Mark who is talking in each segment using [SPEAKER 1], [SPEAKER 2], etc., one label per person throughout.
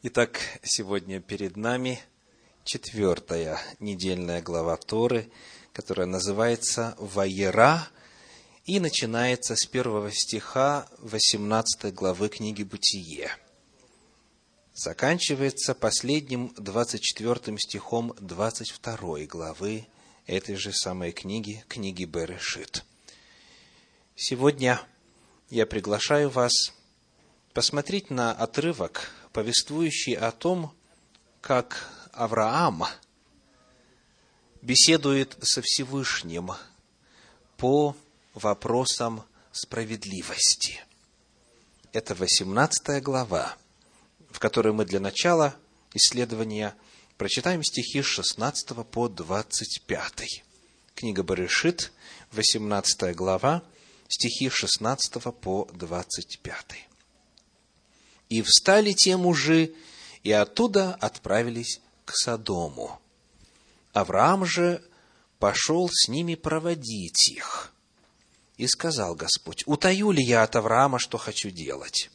[SPEAKER 1] Итак, сегодня перед нами четвертая недельная глава Торы, которая называется «Ваера» и начинается с первого стиха 18 главы книги «Бытие». Заканчивается последним 24 стихом 22 главы этой же самой книги, книги Берешит. Сегодня я приглашаю вас посмотреть на отрывок повествующий о том, как Авраам беседует со Всевышним по вопросам справедливости. Это 18 глава, в которой мы для начала исследования прочитаем стихи с 16 по 25. Книга Барышит, 18 глава, стихи с 16 по 25. И встали те мужи, и оттуда отправились к Содому. Авраам же пошел с ними проводить их. И сказал Господь, утаю ли я от Авраама, что хочу делать?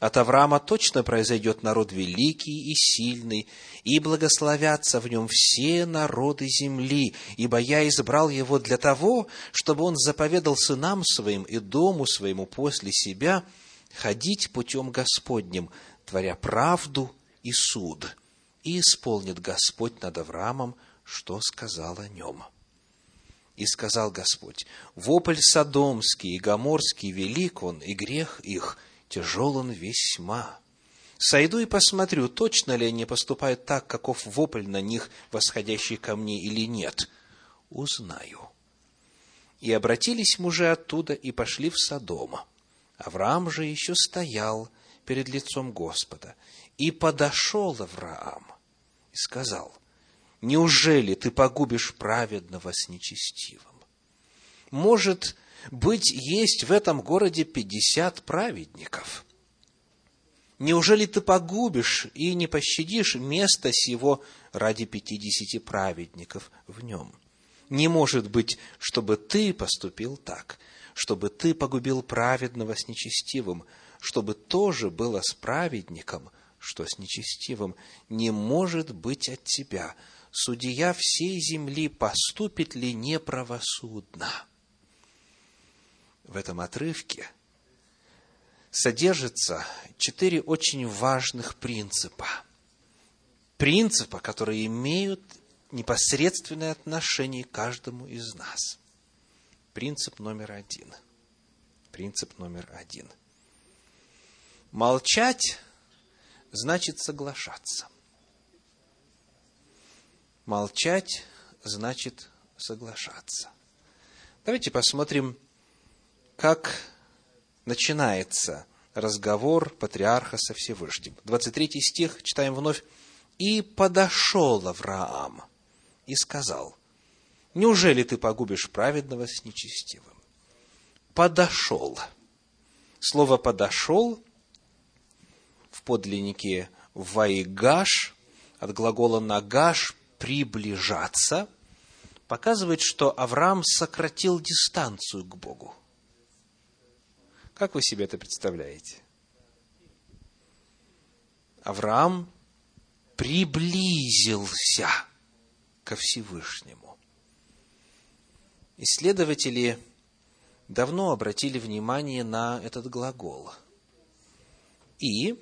[SPEAKER 1] От Авраама точно произойдет народ великий и сильный, и благословятся в нем все народы земли, ибо я избрал его для того, чтобы он заповедал сынам своим и дому своему после себя – ходить путем Господним, творя правду и суд. И исполнит Господь над Авраамом, что сказал о нем. И сказал Господь, вопль Содомский и Гоморский велик он, и грех их тяжел он весьма. Сойду и посмотрю, точно ли они поступают так, каков вопль на них, восходящий ко мне, или нет. Узнаю. И обратились мужи оттуда и пошли в Содома. Авраам же еще стоял перед лицом Господа. И подошел Авраам и сказал, «Неужели ты погубишь праведного с нечестивым? Может быть, есть в этом городе пятьдесят праведников? Неужели ты погубишь и не пощадишь место сего ради пятидесяти праведников в нем? Не может быть, чтобы ты поступил так чтобы ты погубил праведного с нечестивым, чтобы тоже было с праведником, что с нечестивым, не может быть от тебя. Судья всей земли поступит ли неправосудно? В этом отрывке содержится четыре очень важных принципа. Принципа, которые имеют непосредственное отношение к каждому из нас – Принцип номер один. Принцип номер один. Молчать значит соглашаться. Молчать значит соглашаться. Давайте посмотрим, как начинается разговор патриарха со Всевышним. 23 стих, читаем вновь. «И подошел Авраам и сказал, Неужели ты погубишь праведного с нечестивым? Подошел. Слово подошел в подлиннике вайгаш от глагола нагаш приближаться показывает, что Авраам сократил дистанцию к Богу. Как вы себе это представляете? Авраам приблизился ко Всевышнему. Исследователи давно обратили внимание на этот глагол. И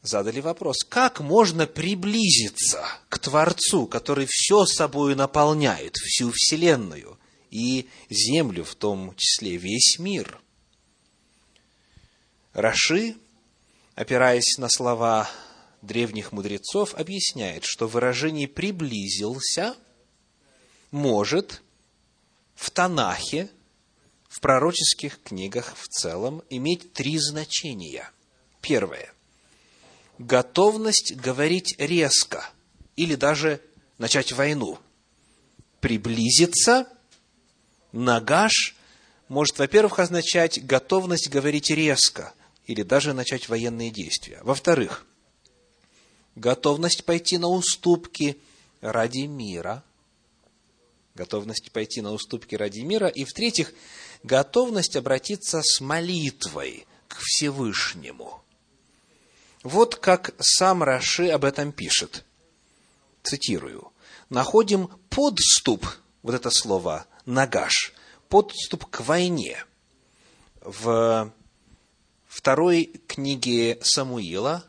[SPEAKER 1] задали вопрос, как можно приблизиться к Творцу, который все собой наполняет, всю Вселенную и Землю, в том числе весь мир. Раши, опираясь на слова древних мудрецов, объясняет, что выражение «приблизился» может в Танахе, в пророческих книгах в целом иметь три значения. Первое. Готовность говорить резко или даже начать войну. Приблизиться, нагаш, может, во-первых, означать готовность говорить резко или даже начать военные действия. Во-вторых, готовность пойти на уступки ради мира – готовность пойти на уступки ради мира, и в-третьих, готовность обратиться с молитвой к Всевышнему. Вот как сам Раши об этом пишет. Цитирую. «Находим подступ, вот это слово, нагаш, подступ к войне в второй книге Самуила,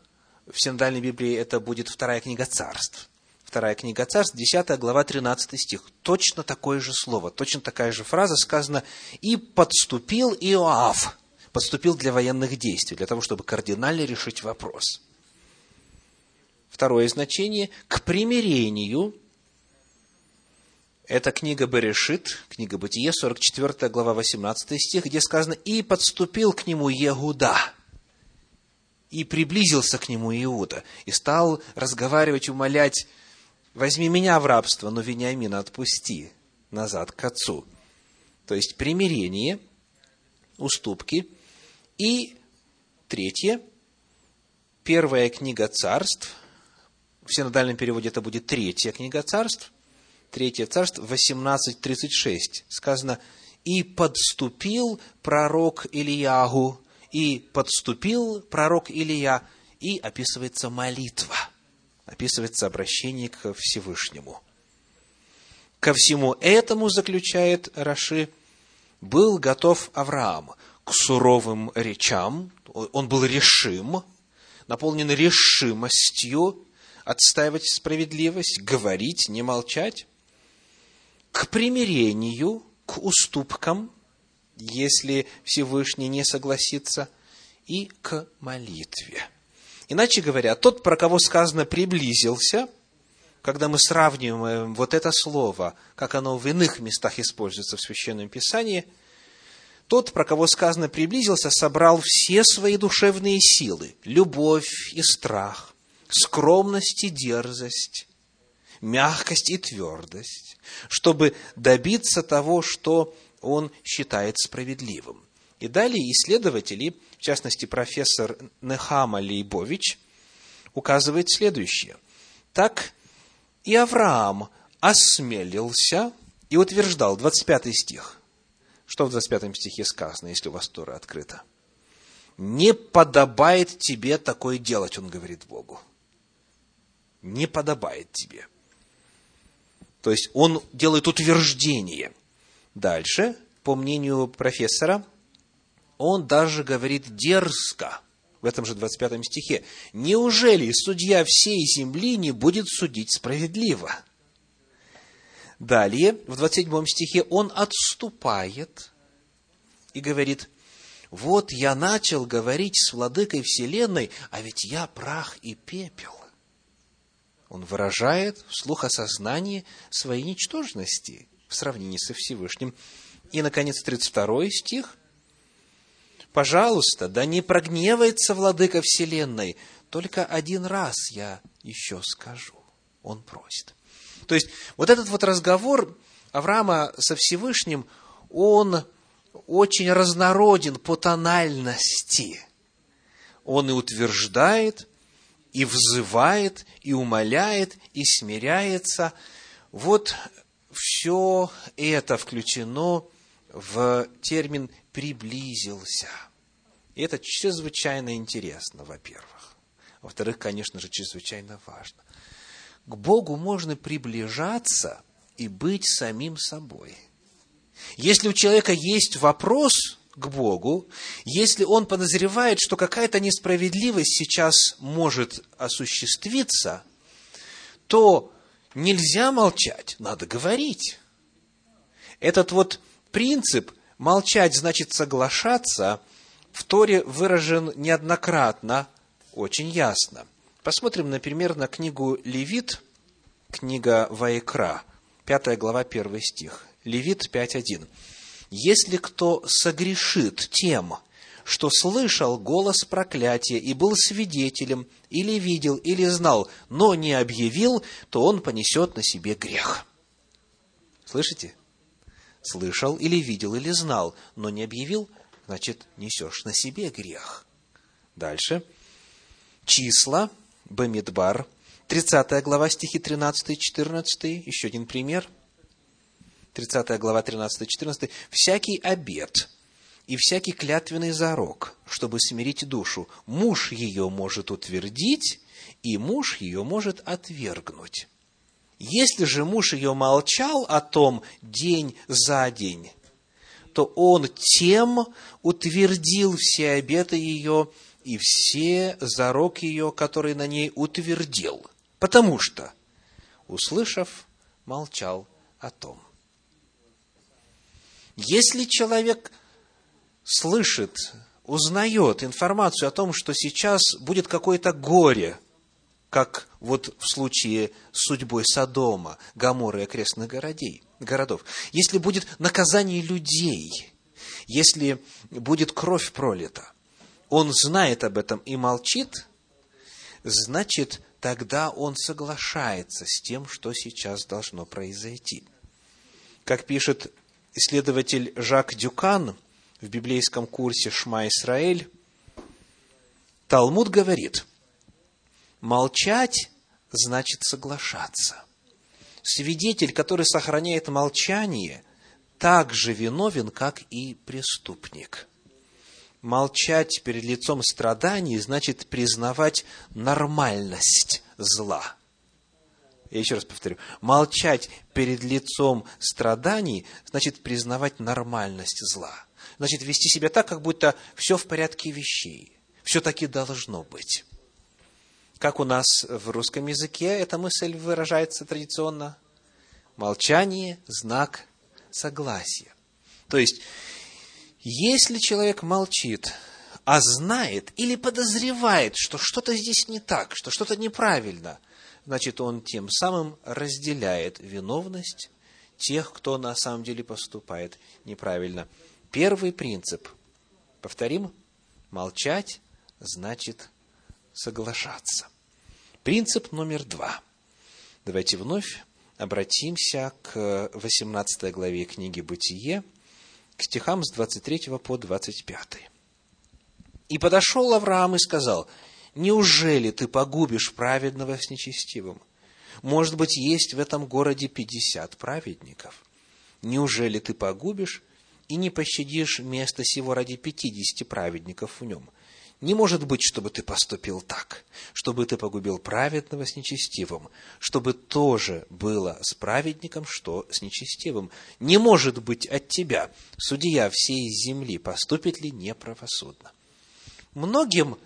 [SPEAKER 1] в синодальной Библии это будет вторая книга царств. Вторая книга царств, 10 глава, 13 стих. Точно такое же слово, точно такая же фраза сказана «И подступил Иоав». Подступил для военных действий, для того, чтобы кардинально решить вопрос. Второе значение – к примирению. Это книга Берешит, книга Бытие, 44 глава, 18 стих, где сказано «И подступил к нему Егуда» и приблизился к нему Иуда, и стал разговаривать, умолять, возьми меня в рабство, но Вениамина отпусти назад к отцу. То есть примирение, уступки. И третье, первая книга царств, в синодальном переводе это будет третья книга царств, третье царство, 18.36, сказано, «И подступил пророк Ильягу и подступил пророк Илия, и описывается молитва, описывается обращение к Всевышнему. Ко всему этому, заключает Раши, был готов Авраам к суровым речам, он был решим, наполнен решимостью отстаивать справедливость, говорить, не молчать, к примирению, к уступкам, если Всевышний не согласится, и к молитве. Иначе говоря, тот, про кого сказано «приблизился», когда мы сравниваем вот это слово, как оно в иных местах используется в Священном Писании, тот, про кого сказано «приблизился», собрал все свои душевные силы, любовь и страх, скромность и дерзость, мягкость и твердость, чтобы добиться того, что он считает справедливым. И далее исследователи, частности профессор Нехама Лейбович, указывает следующее. Так и Авраам осмелился и утверждал, 25 стих. Что в 25 стихе сказано, если у вас Тора открыта? Не подобает тебе такое делать, он говорит Богу. Не подобает тебе. То есть он делает утверждение – Дальше, по мнению профессора, он даже говорит дерзко, в этом же 25 стихе, «Неужели судья всей земли не будет судить справедливо?» Далее, в 27 стихе, он отступает и говорит, «Вот я начал говорить с владыкой вселенной, а ведь я прах и пепел». Он выражает вслух осознание своей ничтожности – в сравнении со Всевышним. И, наконец, 32 стих. «Пожалуйста, да не прогневается владыка вселенной, только один раз я еще скажу». Он просит. То есть, вот этот вот разговор Авраама со Всевышним, он очень разнороден по тональности. Он и утверждает, и взывает, и умоляет, и смиряется. Вот все это включено в термин «приблизился». И это чрезвычайно интересно, во-первых. Во-вторых, конечно же, чрезвычайно важно. К Богу можно приближаться и быть самим собой. Если у человека есть вопрос к Богу, если он подозревает, что какая-то несправедливость сейчас может осуществиться, то нельзя молчать, надо говорить. Этот вот принцип молчать значит соглашаться в Торе выражен неоднократно, очень ясно. Посмотрим, например, на книгу Левит, книга Ваекра, 5 глава, 1 стих. Левит 5.1. «Если кто согрешит тем, что слышал голос проклятия и был свидетелем, или видел, или знал, но не объявил, то он понесет на себе грех. Слышите? Слышал или видел, или знал, но не объявил, значит, несешь на себе грех. Дальше. Числа, Бамидбар, 30 глава, стихи 13 и 14, еще один пример. 30 глава, 13 и 14. «Всякий обед, и всякий клятвенный зарок, чтобы смирить душу, муж ее может утвердить, и муж ее может отвергнуть. Если же муж ее молчал о том день за день, то он тем утвердил все обеты ее и все зарок ее, который на ней утвердил, потому что, услышав, молчал о том. Если человек слышит, узнает информацию о том, что сейчас будет какое-то горе, как вот в случае с судьбой Содома, Гаморы и окрестных городей, городов, если будет наказание людей, если будет кровь пролита, он знает об этом и молчит, значит, тогда он соглашается с тем, что сейчас должно произойти. Как пишет исследователь Жак Дюкан в библейском курсе «Шма Исраэль», Талмуд говорит, молчать значит соглашаться. Свидетель, который сохраняет молчание, так же виновен, как и преступник. Молчать перед лицом страданий значит признавать нормальность зла – я еще раз повторю, молчать перед лицом страданий значит признавать нормальность зла. Значит, вести себя так, как будто все в порядке вещей. Все таки должно быть. Как у нас в русском языке эта мысль выражается традиционно? Молчание – знак согласия. То есть, если человек молчит, а знает или подозревает, что что-то здесь не так, что что-то неправильно, значит, он тем самым разделяет виновность тех, кто на самом деле поступает неправильно. Первый принцип, повторим, молчать значит соглашаться. Принцип номер два. Давайте вновь обратимся к 18 главе книги «Бытие», к стихам с 23 по 25. «И подошел Авраам и сказал, Неужели ты погубишь праведного с нечестивым? Может быть, есть в этом городе пятьдесят праведников. Неужели ты погубишь и не пощадишь место сего ради пятидесяти праведников в нем? Не может быть, чтобы ты поступил так, чтобы ты погубил праведного с нечестивым, чтобы тоже было с праведником, что с нечестивым. Не может быть от тебя, судья всей земли, поступит ли неправосудно. Многим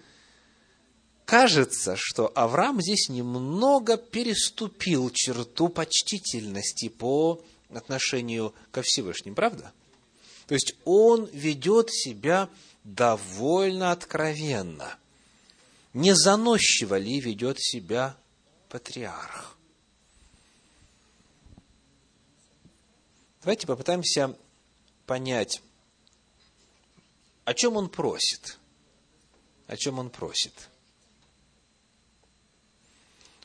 [SPEAKER 1] кажется, что Авраам здесь немного переступил черту почтительности по отношению ко Всевышнему, правда? То есть он ведет себя довольно откровенно. Не заносчиво ли ведет себя патриарх? Давайте попытаемся понять, о чем он просит. О чем он просит.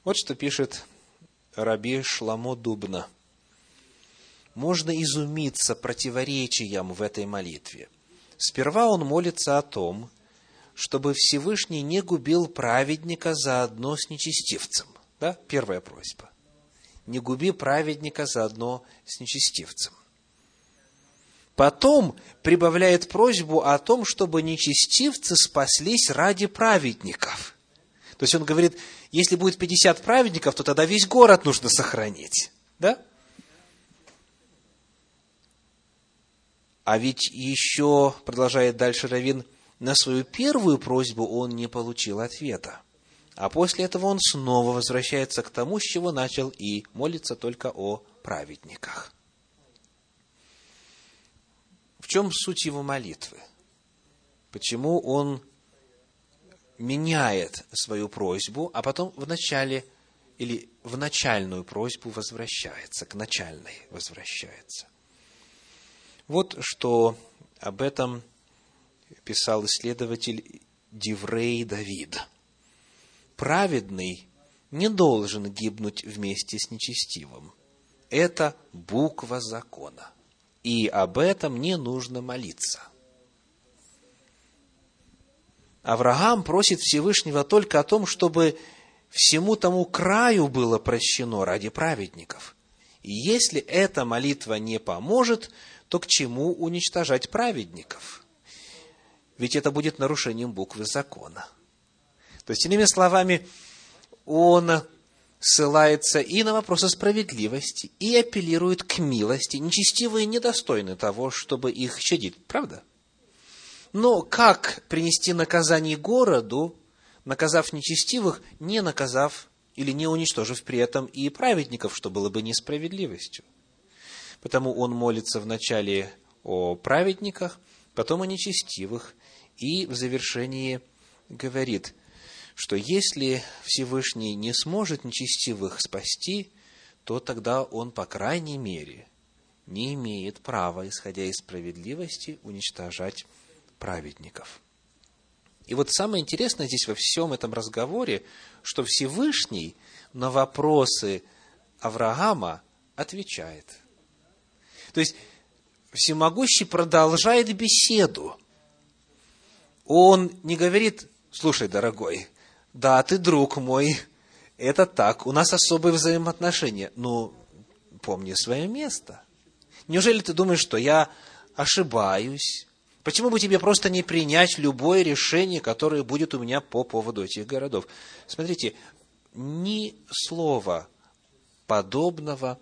[SPEAKER 1] Вот что пишет Раби Шламо Дубна. Можно изумиться противоречиям в этой молитве. Сперва он молится о том, чтобы Всевышний не губил праведника заодно с нечестивцем. Да? Первая просьба. Не губи праведника заодно с нечестивцем. Потом прибавляет просьбу о том, чтобы нечестивцы спаслись ради праведников – то есть он говорит, если будет 50 праведников, то тогда весь город нужно сохранить. Да? А ведь еще, продолжает дальше Равин, на свою первую просьбу он не получил ответа. А после этого он снова возвращается к тому, с чего начал, и молится только о праведниках. В чем суть его молитвы? Почему он меняет свою просьбу, а потом в начале или в начальную просьбу возвращается, к начальной возвращается. Вот что об этом писал исследователь Диврей Давид. Праведный не должен гибнуть вместе с нечестивым. Это буква закона. И об этом не нужно молиться – Авраам просит Всевышнего только о том, чтобы всему тому краю было прощено ради праведников. И если эта молитва не поможет, то к чему уничтожать праведников? ведь это будет нарушением буквы закона. То есть, иными словами, он ссылается и на вопросы справедливости, и апеллирует к милости. Нечестивые недостойны того, чтобы их щадить. Правда? Но как принести наказание городу, наказав нечестивых, не наказав или не уничтожив при этом и праведников, что было бы несправедливостью? Потому он молится вначале о праведниках, потом о нечестивых, и в завершении говорит – что если Всевышний не сможет нечестивых спасти, то тогда он, по крайней мере, не имеет права, исходя из справедливости, уничтожать праведников. И вот самое интересное здесь во всем этом разговоре, что Всевышний на вопросы Авраама отвечает. То есть, Всемогущий продолжает беседу. Он не говорит, слушай, дорогой, да, ты друг мой, это так, у нас особые взаимоотношения. Ну, помни свое место. Неужели ты думаешь, что я ошибаюсь? Почему бы тебе просто не принять любое решение, которое будет у меня по поводу этих городов? Смотрите, ни слова подобного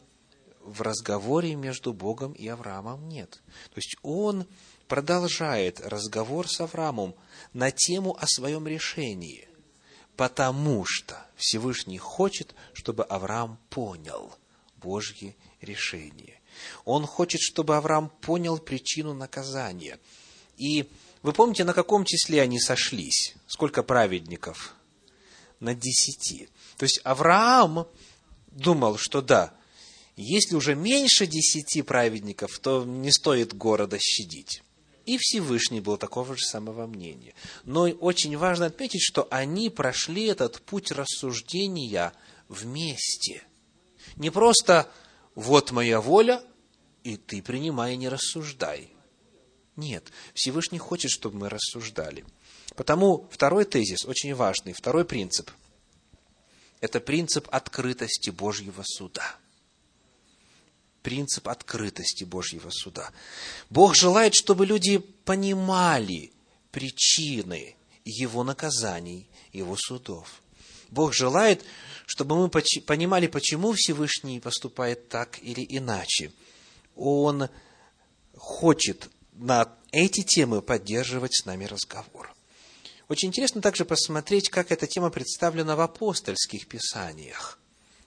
[SPEAKER 1] в разговоре между Богом и Авраамом нет. То есть он продолжает разговор с Авраамом на тему о своем решении – потому что Всевышний хочет, чтобы Авраам понял Божье решение. Он хочет, чтобы Авраам понял причину наказания. И вы помните, на каком числе они сошлись? Сколько праведников? На десяти. То есть Авраам думал, что да, если уже меньше десяти праведников, то не стоит города щадить. И Всевышний был такого же самого мнения. Но очень важно отметить, что они прошли этот путь рассуждения вместе. Не просто «вот моя воля, и ты принимай, не рассуждай». Нет, Всевышний хочет, чтобы мы рассуждали. Потому второй тезис очень важный, второй принцип – это принцип открытости Божьего суда – принцип открытости Божьего суда. Бог желает, чтобы люди понимали причины Его наказаний, Его судов. Бог желает, чтобы мы понимали, почему Всевышний поступает так или иначе. Он хочет на эти темы поддерживать с нами разговор. Очень интересно также посмотреть, как эта тема представлена в апостольских писаниях.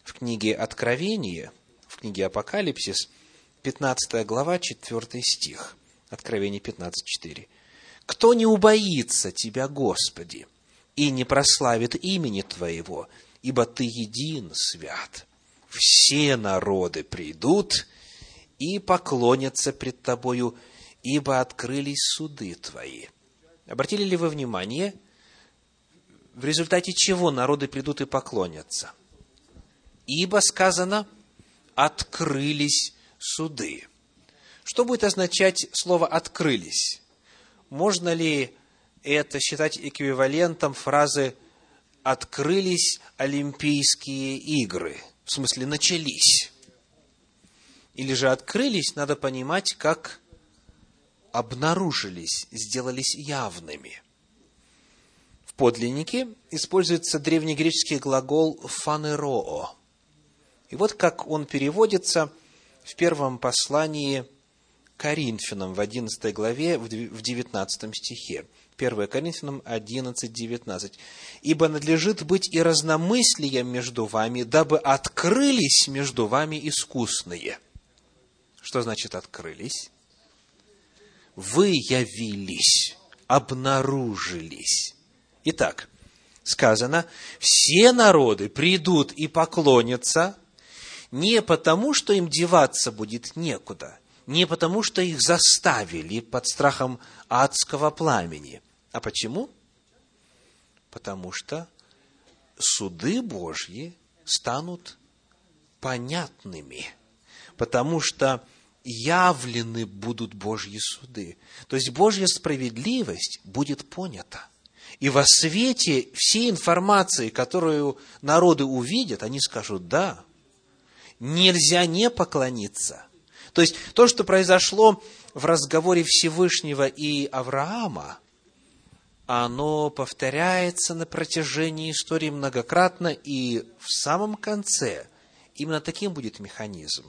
[SPEAKER 1] В книге Откровения – книге Апокалипсис, 15 глава, 4 стих, Откровение 15.4. «Кто не убоится Тебя, Господи, и не прославит имени Твоего, ибо Ты един свят. Все народы придут и поклонятся пред Тобою, ибо открылись суды Твои». Обратили ли вы внимание, в результате чего народы придут и поклонятся? Ибо сказано, открылись суды. Что будет означать слово «открылись»? Можно ли это считать эквивалентом фразы «открылись Олимпийские игры»? В смысле, начались. Или же «открылись» надо понимать, как обнаружились, сделались явными. В подлиннике используется древнегреческий глагол «фанероо», и вот как он переводится в первом послании Коринфянам в 11 главе, в 19 стихе. 1 Коринфянам 11, 19. «Ибо надлежит быть и разномыслием между вами, дабы открылись между вами искусные». Что значит «открылись»? Вы явились, обнаружились. Итак, сказано, все народы придут и поклонятся не потому, что им деваться будет некуда, не потому, что их заставили под страхом адского пламени. А почему? Потому что суды Божьи станут понятными, потому что явлены будут Божьи суды. То есть Божья справедливость будет понята. И во свете всей информации, которую народы увидят, они скажут, да, нельзя не поклониться. То есть, то, что произошло в разговоре Всевышнего и Авраама, оно повторяется на протяжении истории многократно, и в самом конце именно таким будет механизм.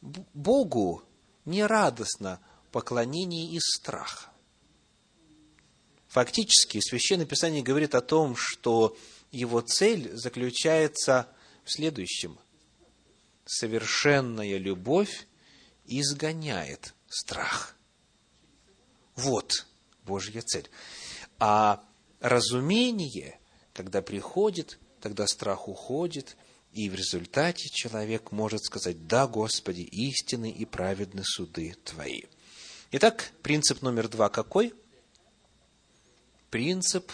[SPEAKER 1] Богу не радостно поклонение из страха. Фактически, Священное Писание говорит о том, что его цель заключается в следующем. Совершенная любовь изгоняет страх. Вот Божья цель. А разумение, когда приходит, тогда страх уходит, и в результате человек может сказать, да, Господи, истины и праведны суды Твои. Итак, принцип номер два какой? Принцип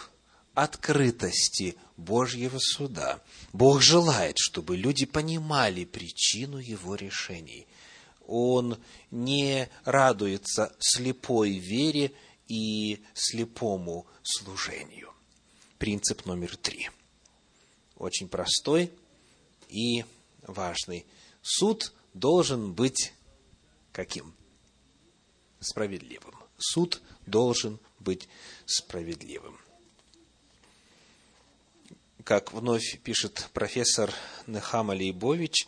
[SPEAKER 1] открытости Божьего суда. Бог желает, чтобы люди понимали причину Его решений. Он не радуется слепой вере и слепому служению. Принцип номер три. Очень простой и важный. Суд должен быть каким? Справедливым. Суд должен быть справедливым. Как вновь пишет профессор Нехам Алейбович,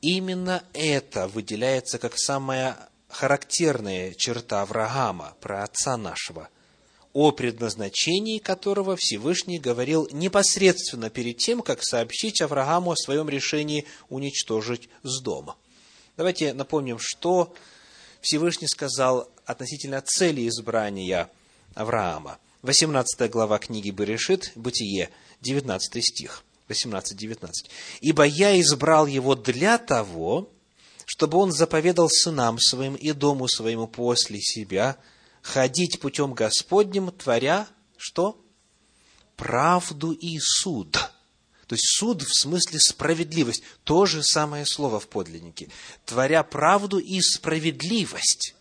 [SPEAKER 1] именно это выделяется как самая характерная черта Авраама, про отца нашего, о предназначении которого Всевышний говорил непосредственно перед тем, как сообщить Аврааму о своем решении уничтожить с дома. Давайте напомним, что Всевышний сказал относительно цели избрания Авраама. 18 глава книги Берешит, Бытие, 19 стих, 18-19. «Ибо я избрал его для того, чтобы он заповедал сынам своим и дому своему после себя ходить путем Господним, творя что? Правду и суд. То есть суд в смысле справедливость. То же самое слово в подлиннике. Творя правду и справедливость.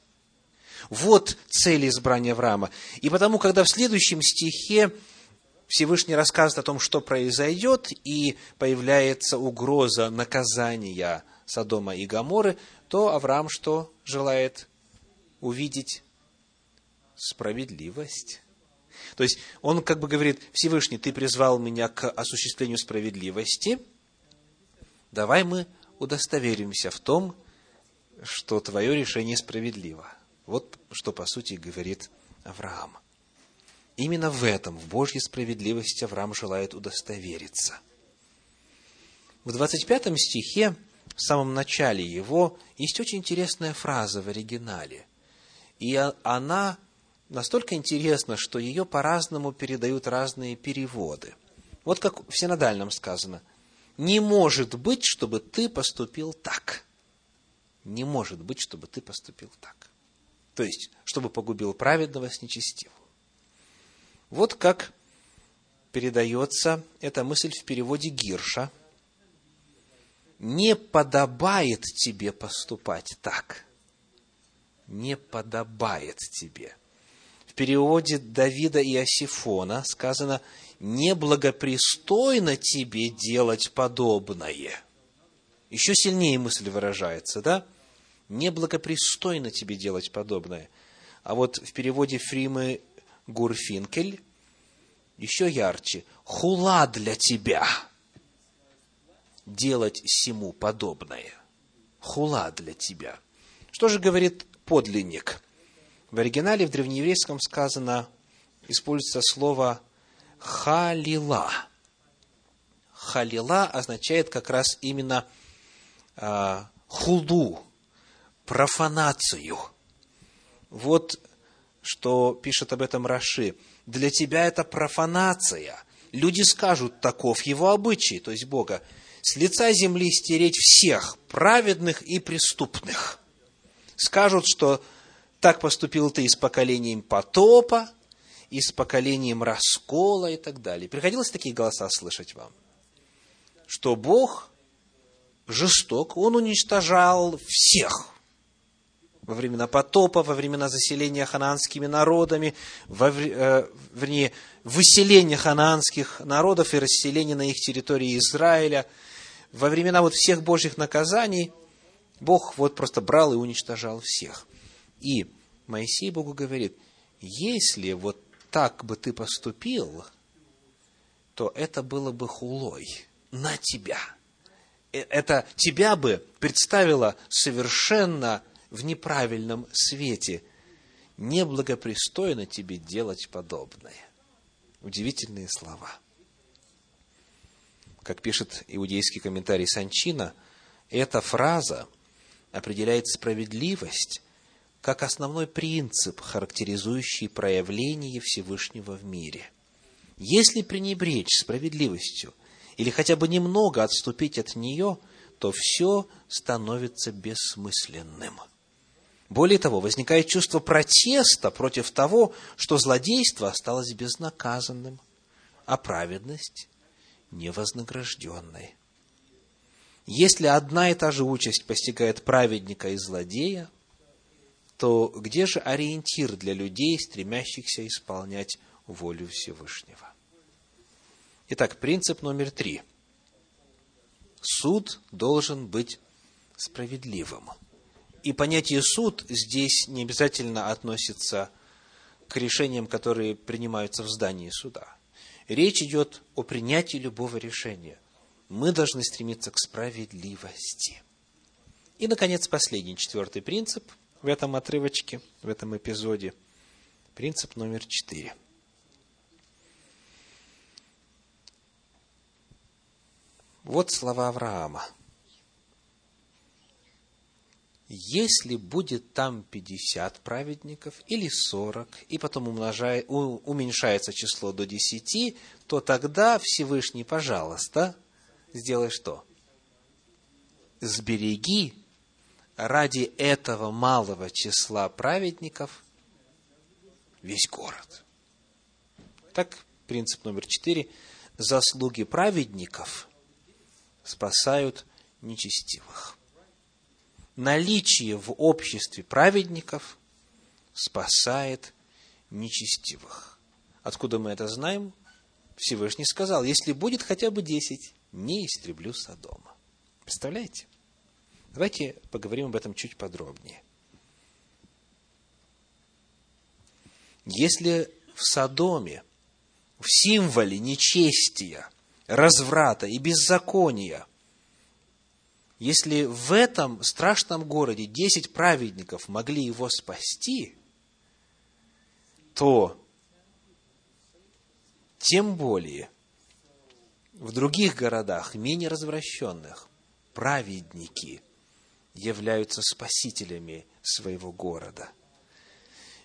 [SPEAKER 1] Вот цель избрания Авраама. И потому, когда в следующем стихе Всевышний рассказывает о том, что произойдет, и появляется угроза наказания Содома и Гаморы, то Авраам что желает увидеть? Справедливость. То есть он как бы говорит, Всевышний, ты призвал меня к осуществлению справедливости, давай мы удостоверимся в том, что твое решение справедливо. Вот что, по сути, говорит Авраам. Именно в этом, в Божьей справедливости, Авраам желает удостовериться. В 25 стихе в самом начале его есть очень интересная фраза в оригинале. И она настолько интересна, что ее по-разному передают разные переводы. Вот как в синодальном сказано. «Не может быть, чтобы ты поступил так». Не может быть, чтобы ты поступил так. То есть, чтобы погубил праведного с нечестивым. Вот как передается эта мысль в переводе Гирша – не подобает тебе поступать так. Не подобает тебе. В переводе Давида и Осифона сказано, неблагопристойно тебе делать подобное. Еще сильнее мысль выражается, да? Неблагопристойно тебе делать подобное. А вот в переводе Фримы Гурфинкель еще ярче. Хула для тебя – делать сему подобное. Хула для тебя. Что же говорит подлинник? В оригинале в древнееврейском сказано, используется слово халила. Халила означает как раз именно э, худу, профанацию. Вот что пишет об этом Раши. Для тебя это профанация. Люди скажут, таков его обычай, то есть Бога с лица земли стереть всех праведных и преступных. Скажут, что так поступил ты и с поколением потопа, и с поколением раскола и так далее. Приходилось такие голоса слышать вам? Что Бог жесток, Он уничтожал всех во времена потопа, во времена заселения ханаанскими народами, во, э, вернее, выселения ханаанских народов и расселения на их территории Израиля – во времена вот всех Божьих наказаний Бог вот просто брал и уничтожал всех. И Моисей Богу говорит, если вот так бы ты поступил, то это было бы хулой на тебя. Э, это тебя бы представило совершенно в неправильном свете. Неблагопристойно тебе делать подобное. Удивительные слова. Как пишет иудейский комментарий Санчина, эта фраза определяет справедливость как основной принцип, характеризующий проявление Всевышнего в мире. Если пренебречь справедливостью или хотя бы немного отступить от нее, то все становится бессмысленным. Более того, возникает чувство протеста против того, что злодейство осталось безнаказанным, а праведность невознагражденной. Если одна и та же участь постигает праведника и злодея, то где же ориентир для людей, стремящихся исполнять волю Всевышнего? Итак, принцип номер три. Суд должен быть справедливым. И понятие суд здесь не обязательно относится к решениям, которые принимаются в здании суда. Речь идет о принятии любого решения. Мы должны стремиться к справедливости. И, наконец, последний, четвертый принцип – в этом отрывочке, в этом эпизоде. Принцип номер четыре. Вот слова Авраама. Если будет там 50 праведников или 40, и потом умножает, уменьшается число до 10, то тогда Всевышний, пожалуйста, сделай что? Сбереги ради этого малого числа праведников весь город. Так, принцип номер четыре. Заслуги праведников спасают нечестивых. Наличие в обществе праведников спасает нечестивых. Откуда мы это знаем? Всевышний сказал, если будет хотя бы десять, не истреблю Содома. Представляете? Давайте поговорим об этом чуть подробнее. Если в Содоме, в символе нечестия, разврата и беззакония, если в этом страшном городе десять праведников могли его спасти, то тем более в других городах, менее развращенных, праведники являются спасителями своего города.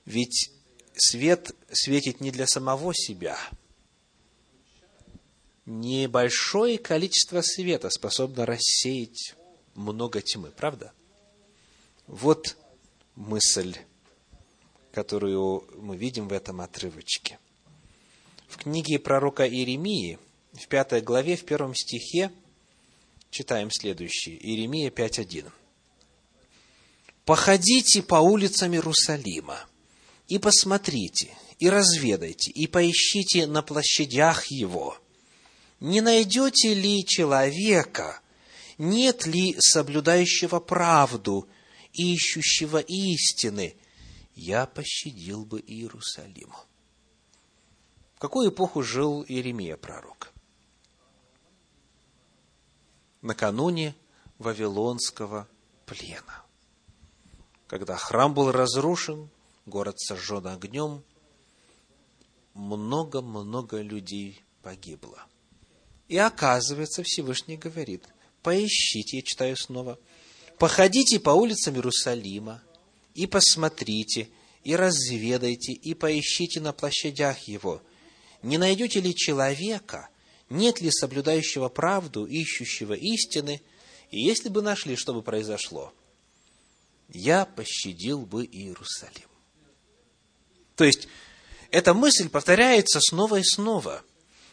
[SPEAKER 1] Ведь свет светит не для самого себя. Небольшое количество света способно рассеять много тьмы, правда? Вот мысль, которую мы видим в этом отрывочке. В книге пророка Иеремии, в пятой главе, в первом стихе, читаем следующее. Иеремия 5.1 походите по улицам Иерусалима и посмотрите, и разведайте, и поищите на площадях его. Не найдете ли человека, нет ли соблюдающего правду ищущего истины, я пощадил бы Иерусалим. В какую эпоху жил Иеремия пророк? Накануне Вавилонского плена когда храм был разрушен, город сожжен огнем, много-много людей погибло. И оказывается, Всевышний говорит, поищите, я читаю снова, походите по улицам Иерусалима и посмотрите, и разведайте, и поищите на площадях его. Не найдете ли человека, нет ли соблюдающего правду, ищущего истины, и если бы нашли, что бы произошло – я пощадил бы Иерусалим. То есть, эта мысль повторяется снова и снова.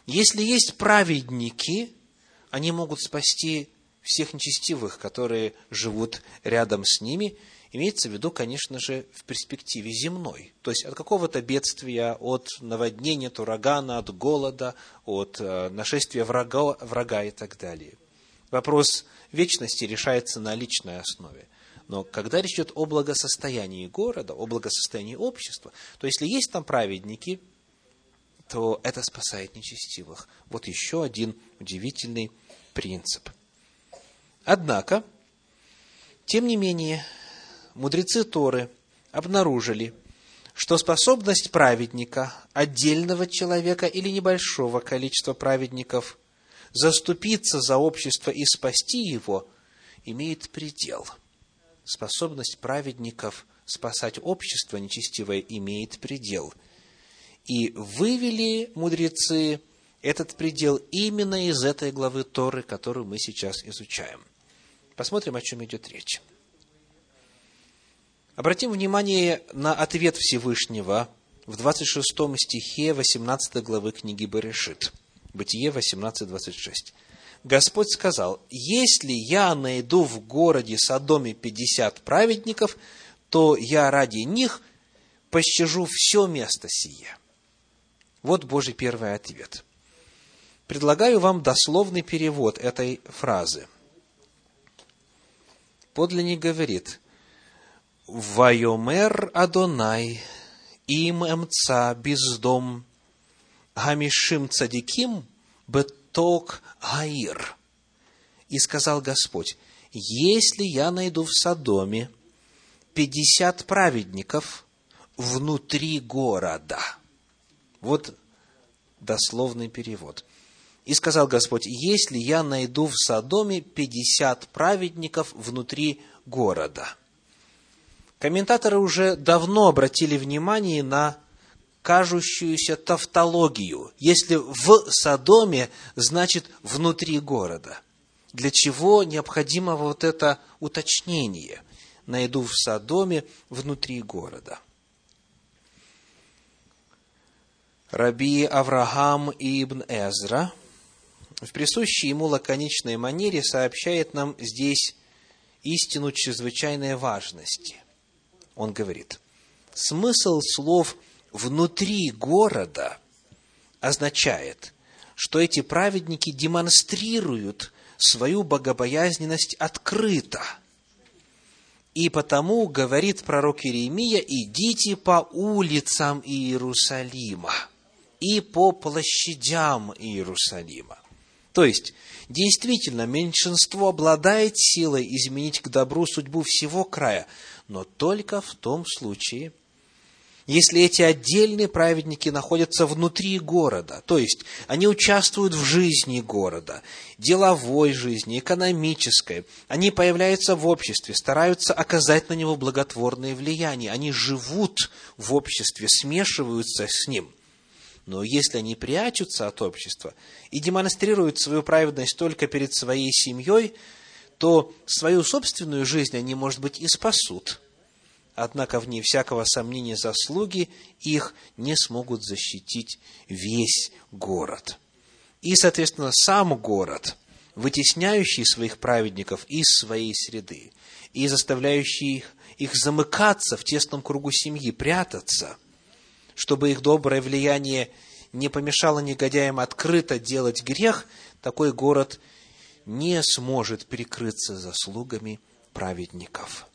[SPEAKER 1] Если есть праведники, они могут спасти всех нечестивых, которые живут рядом с ними, имеется в виду, конечно же, в перспективе земной. То есть от какого-то бедствия, от наводнения, от урагана, от голода, от э, нашествия врага, врага и так далее. Вопрос вечности решается на личной основе. Но когда речь идет о благосостоянии города, о благосостоянии общества, то если есть там праведники, то это спасает нечестивых. Вот еще один удивительный принцип. Однако, тем не менее, мудрецы Торы обнаружили, что способность праведника, отдельного человека или небольшого количества праведников, заступиться за общество и спасти его, имеет предел. Способность праведников спасать общество нечестивое имеет предел – и вывели мудрецы этот предел именно из этой главы Торы, которую мы сейчас изучаем. Посмотрим, о чем идет речь. Обратим внимание на ответ Всевышнего в 26 стихе 18 главы книги Берешит. Бытие 18.26. Господь сказал, «Если я найду в городе Содоме пятьдесят праведников, то я ради них пощажу все место сие». Вот Божий первый ответ. Предлагаю вам дословный перевод этой фразы. Подлинник говорит, «Вайомер Адонай им эмца бездом гамишим цадиким беток гаир». И сказал Господь, «Если я найду в Содоме пятьдесят праведников внутри города». Вот дословный перевод. И сказал Господь, если я найду в Содоме пятьдесят праведников внутри города. Комментаторы уже давно обратили внимание на кажущуюся тавтологию. Если в Содоме, значит внутри города. Для чего необходимо вот это уточнение? Найду в Содоме внутри города – Раби Авраам ибн Эзра в присущей ему лаконичной манере сообщает нам здесь истину чрезвычайной важности. Он говорит, смысл слов «внутри города» означает, что эти праведники демонстрируют свою богобоязненность открыто. И потому, говорит пророк Иеремия, идите по улицам Иерусалима и по площадям Иерусалима. То есть, действительно, меньшинство обладает силой изменить к добру судьбу всего края, но только в том случае, если эти отдельные праведники находятся внутри города, то есть они участвуют в жизни города, деловой жизни, экономической, они появляются в обществе, стараются оказать на него благотворное влияние, они живут в обществе, смешиваются с ним – но если они прячутся от общества и демонстрируют свою праведность только перед своей семьей, то свою собственную жизнь они, может быть, и спасут. Однако, вне всякого сомнения, заслуги их не смогут защитить весь город. И, соответственно, сам город, вытесняющий своих праведников из своей среды и заставляющий их, их замыкаться в тесном кругу семьи, прятаться – чтобы их доброе влияние не помешало негодяям открыто делать грех, такой город не сможет прикрыться заслугами праведников.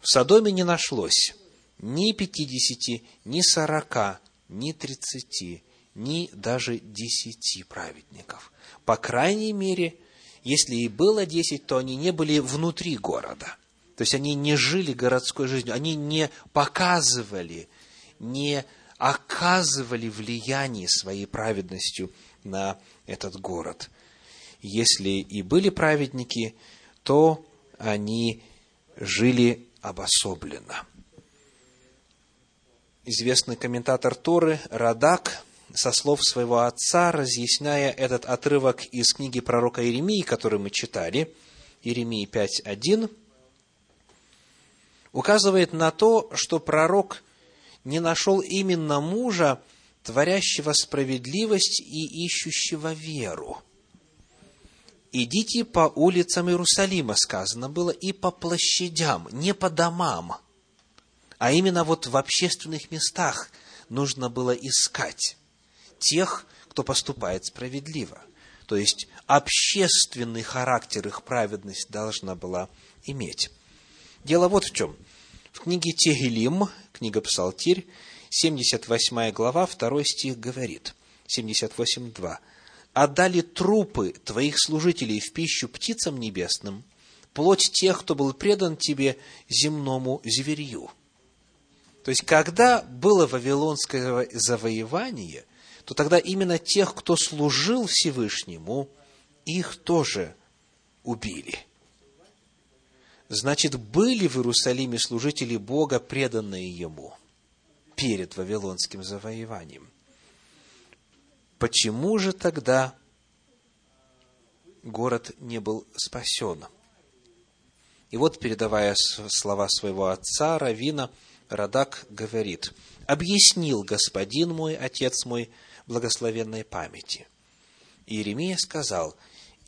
[SPEAKER 1] В Содоме не нашлось ни пятидесяти, ни сорока, ни тридцати, ни даже десяти праведников. По крайней мере, если и было десять, то они не были внутри города. То есть они не жили городской жизнью, они не показывали не оказывали влияние своей праведностью на этот город. Если и были праведники, то они жили обособленно. Известный комментатор Торы Радак со слов своего отца, разъясняя этот отрывок из книги пророка Иеремии, который мы читали, Иеремии 5.1, указывает на то, что пророк не нашел именно мужа, творящего справедливость и ищущего веру. «Идите по улицам Иерусалима», сказано было, и по площадям, не по домам, а именно вот в общественных местах нужно было искать тех, кто поступает справедливо. То есть общественный характер их праведность должна была иметь. Дело вот в чем. В книге Тегелим, книга Псалтирь, 78 глава, 2 стих говорит, 78.2. «Отдали трупы твоих служителей в пищу птицам небесным, плоть тех, кто был предан тебе земному зверью». То есть, когда было вавилонское завоевание, то тогда именно тех, кто служил Всевышнему, их тоже убили. Значит, были в Иерусалиме служители Бога, преданные Ему перед Вавилонским завоеванием. Почему же тогда город не был спасен? И вот, передавая слова своего отца, Равина, Радак говорит, «Объяснил господин мой, отец мой, благословенной памяти». Иеремия сказал,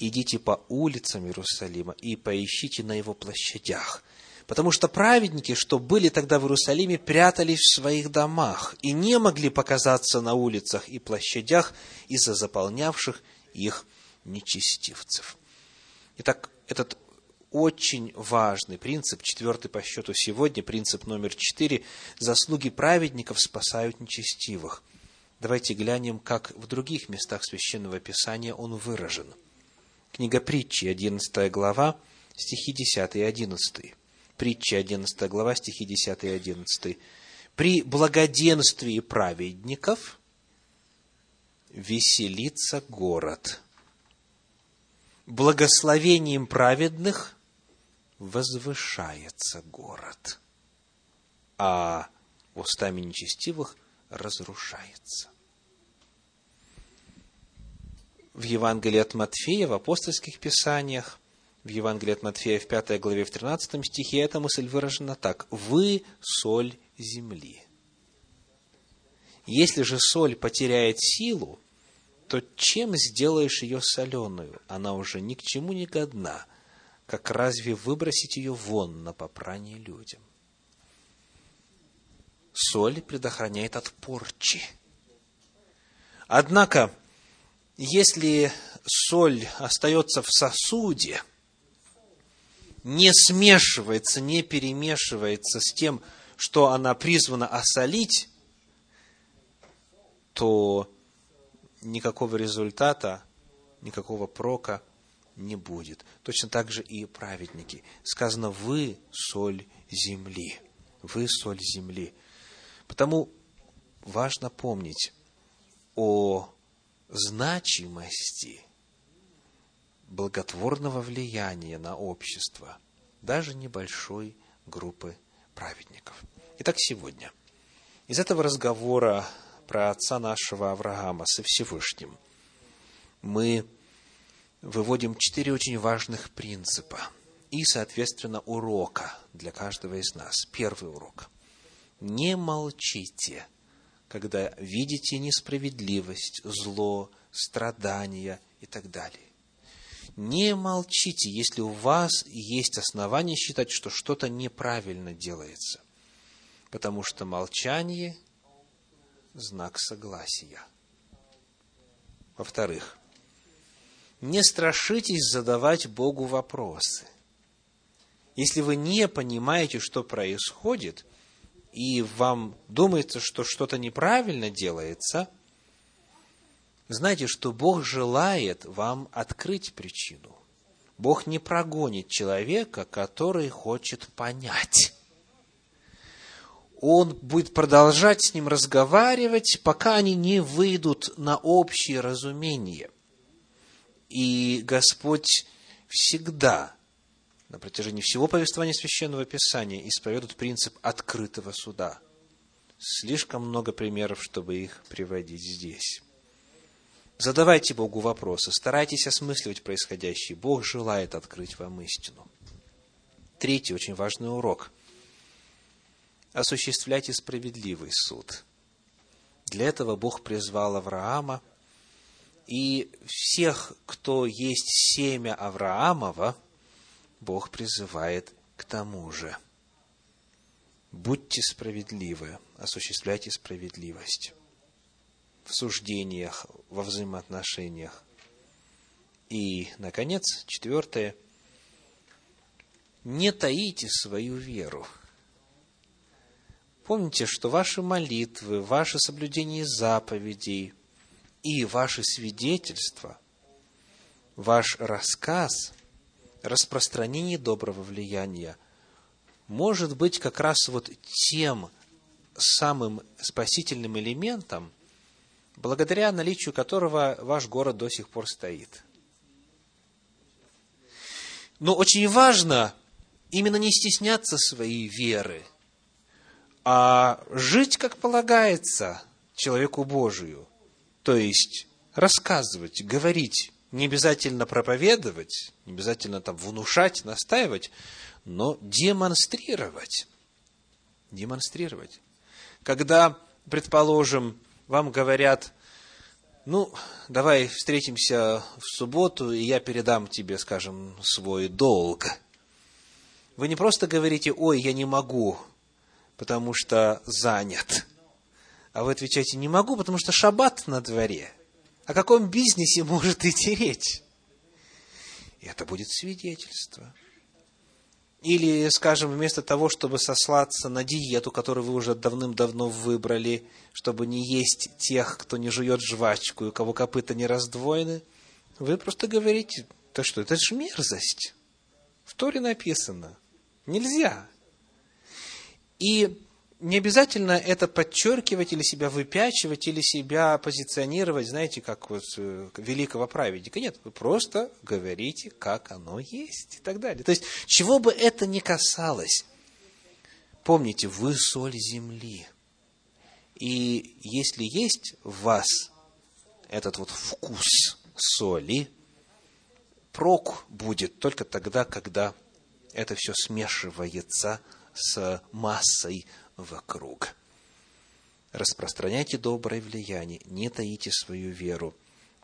[SPEAKER 1] идите по улицам Иерусалима и поищите на его площадях. Потому что праведники, что были тогда в Иерусалиме, прятались в своих домах и не могли показаться на улицах и площадях из-за заполнявших их нечестивцев. Итак, этот очень важный принцип, четвертый по счету сегодня, принцип номер четыре, заслуги праведников спасают нечестивых. Давайте глянем, как в других местах Священного Писания он выражен – Книга притчи, 11 глава, стихи 10 и 11. Притча, 11 глава, стихи 10 и 11. «При благоденствии праведников веселится город, благословением праведных возвышается город, а устами нечестивых разрушается в Евангелии от Матфея, в апостольских писаниях, в Евангелии от Матфея в 5 главе, в 13 стихе, эта мысль выражена так. «Вы – соль земли». Если же соль потеряет силу, то чем сделаешь ее соленую? Она уже ни к чему не годна, как разве выбросить ее вон на попрание людям? Соль предохраняет от порчи. Однако, если соль остается в сосуде, не смешивается, не перемешивается с тем, что она призвана осолить, то никакого результата, никакого прока не будет. Точно так же и праведники. Сказано, вы соль земли. Вы соль земли. Потому важно помнить о значимости благотворного влияния на общество даже небольшой группы праведников. Итак, сегодня из этого разговора про отца нашего Авраама со Всевышним мы выводим четыре очень важных принципа и, соответственно, урока для каждого из нас. Первый урок. Не молчите – когда видите несправедливость, зло, страдания и так далее. Не молчите, если у вас есть основания считать, что что-то неправильно делается, потому что молчание – знак согласия. Во-вторых, не страшитесь задавать Богу вопросы. Если вы не понимаете, что происходит, и вам думается, что что-то неправильно делается, знайте, что Бог желает вам открыть причину. Бог не прогонит человека, который хочет понять. Он будет продолжать с ним разговаривать, пока они не выйдут на общее разумение. И Господь всегда на протяжении всего повествования Священного Писания исповедуют принцип открытого суда. Слишком много примеров, чтобы их приводить здесь. Задавайте Богу вопросы, старайтесь осмысливать происходящее. Бог желает открыть вам истину. Третий очень важный урок. Осуществляйте справедливый суд. Для этого Бог призвал Авраама, и всех, кто есть семя Авраамова – Бог призывает к тому же. Будьте справедливы, осуществляйте справедливость в суждениях, во взаимоотношениях. И, наконец, четвертое, не таите свою веру. помните, что ваши молитвы, ваше соблюдение заповедей и ваши свидетельства, ваш рассказ, распространение доброго влияния может быть как раз вот тем самым спасительным элементом, благодаря наличию которого ваш город до сих пор стоит. Но очень важно именно не стесняться своей веры, а жить, как полагается, человеку Божию. То есть рассказывать, говорить, не обязательно проповедовать, не обязательно там внушать, настаивать, но демонстрировать. Демонстрировать. Когда, предположим, вам говорят, ну, давай встретимся в субботу, и я передам тебе, скажем, свой долг. Вы не просто говорите, ой, я не могу, потому что занят. А вы отвечаете, не могу, потому что шаббат на дворе. О каком бизнесе может идти речь? И это будет свидетельство. Или, скажем, вместо того, чтобы сослаться на диету, которую вы уже давным-давно выбрали, чтобы не есть тех, кто не жует жвачку, и у кого копыта не раздвоены, вы просто говорите, то что, это же мерзость. В Торе написано. Нельзя. И не обязательно это подчеркивать или себя выпячивать, или себя позиционировать, знаете, как вот э, великого праведника. Нет, вы просто говорите, как оно есть и так далее. То есть, чего бы это ни касалось, помните, вы соль земли. И если есть в вас этот вот вкус соли, прок будет только тогда, когда это все смешивается с массой вокруг. Распространяйте доброе влияние, не таите свою веру,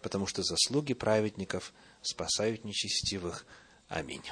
[SPEAKER 1] потому что заслуги праведников спасают нечестивых. Аминь.